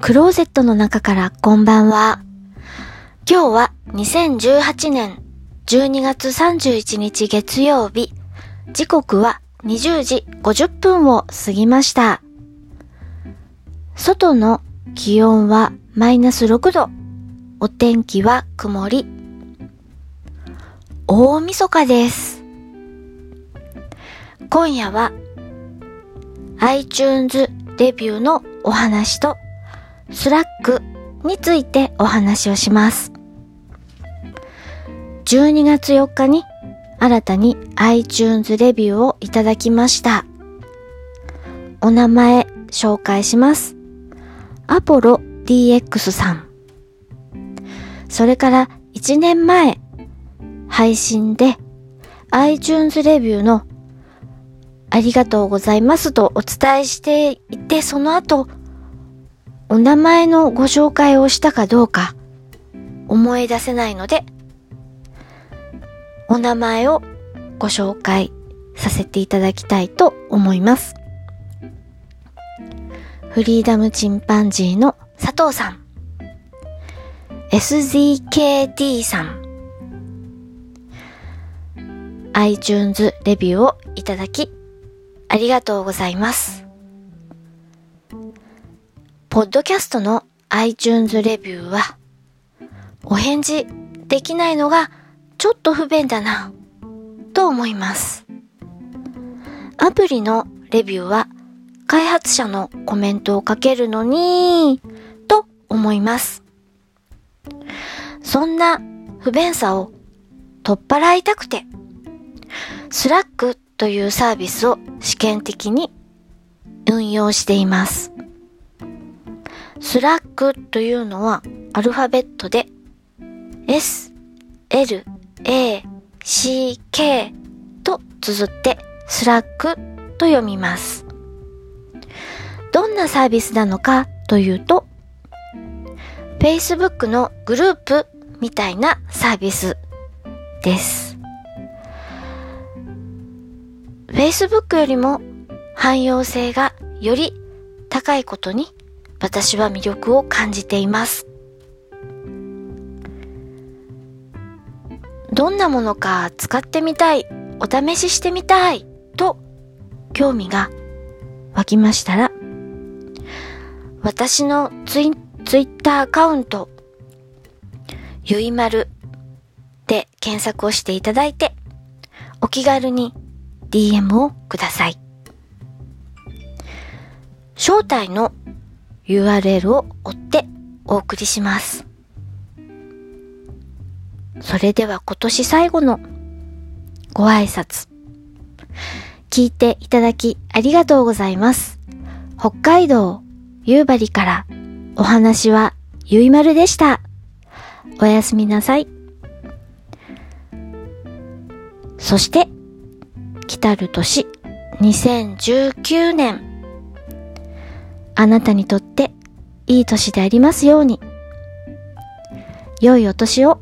クローゼットの中からこんばんは。今日は2018年12月31日月曜日。時刻は20時50分を過ぎました。外の気温はマイナス6度。お天気は曇り。大晦日です。今夜は iTunes レビューのお話と Slack についてお話をします。12月4日に新たに iTunes レビューをいただきました。お名前紹介します。アポロ DX さん。それから1年前配信で iTunes レビューのありがとうございますとお伝えしていて、その後、お名前のご紹介をしたかどうか思い出せないので、お名前をご紹介させていただきたいと思います。フリーダムチンパンジーの佐藤さん。SZKT さん。iTunes レビューをいただきありがとうございます。ポッドキャストの iTunes レビューは、お返事できないのがちょっと不便だな、と思います。アプリのレビューは、開発者のコメントを書けるのに、と思います。そんな不便さを取っ払いたくて、 Slack というサービスを試験的に運用しています。 Slack というのはアルファベットで S, L, A, C, K と綴ってスラックと読みます。どんなサービスなのかというと Facebook のグループみたいなサービスです。Facebook よりも汎用性がより高いことに私は魅力を感じています。どんなものか使ってみたい、お試ししてみたいと興味が湧きましたら、私のツイツイッターアカウント、ゆいまるで検索をしていただいて、お気軽に DM をください。招待の URL を追ってお送りします。それでは今年最後のご挨拶。聞いていただきありがとうございます。北海道夕張からお話はゆいまるでした。おやすみなさい。そして来たる年2019年あなたにとっていい年でありますように。良いお年を。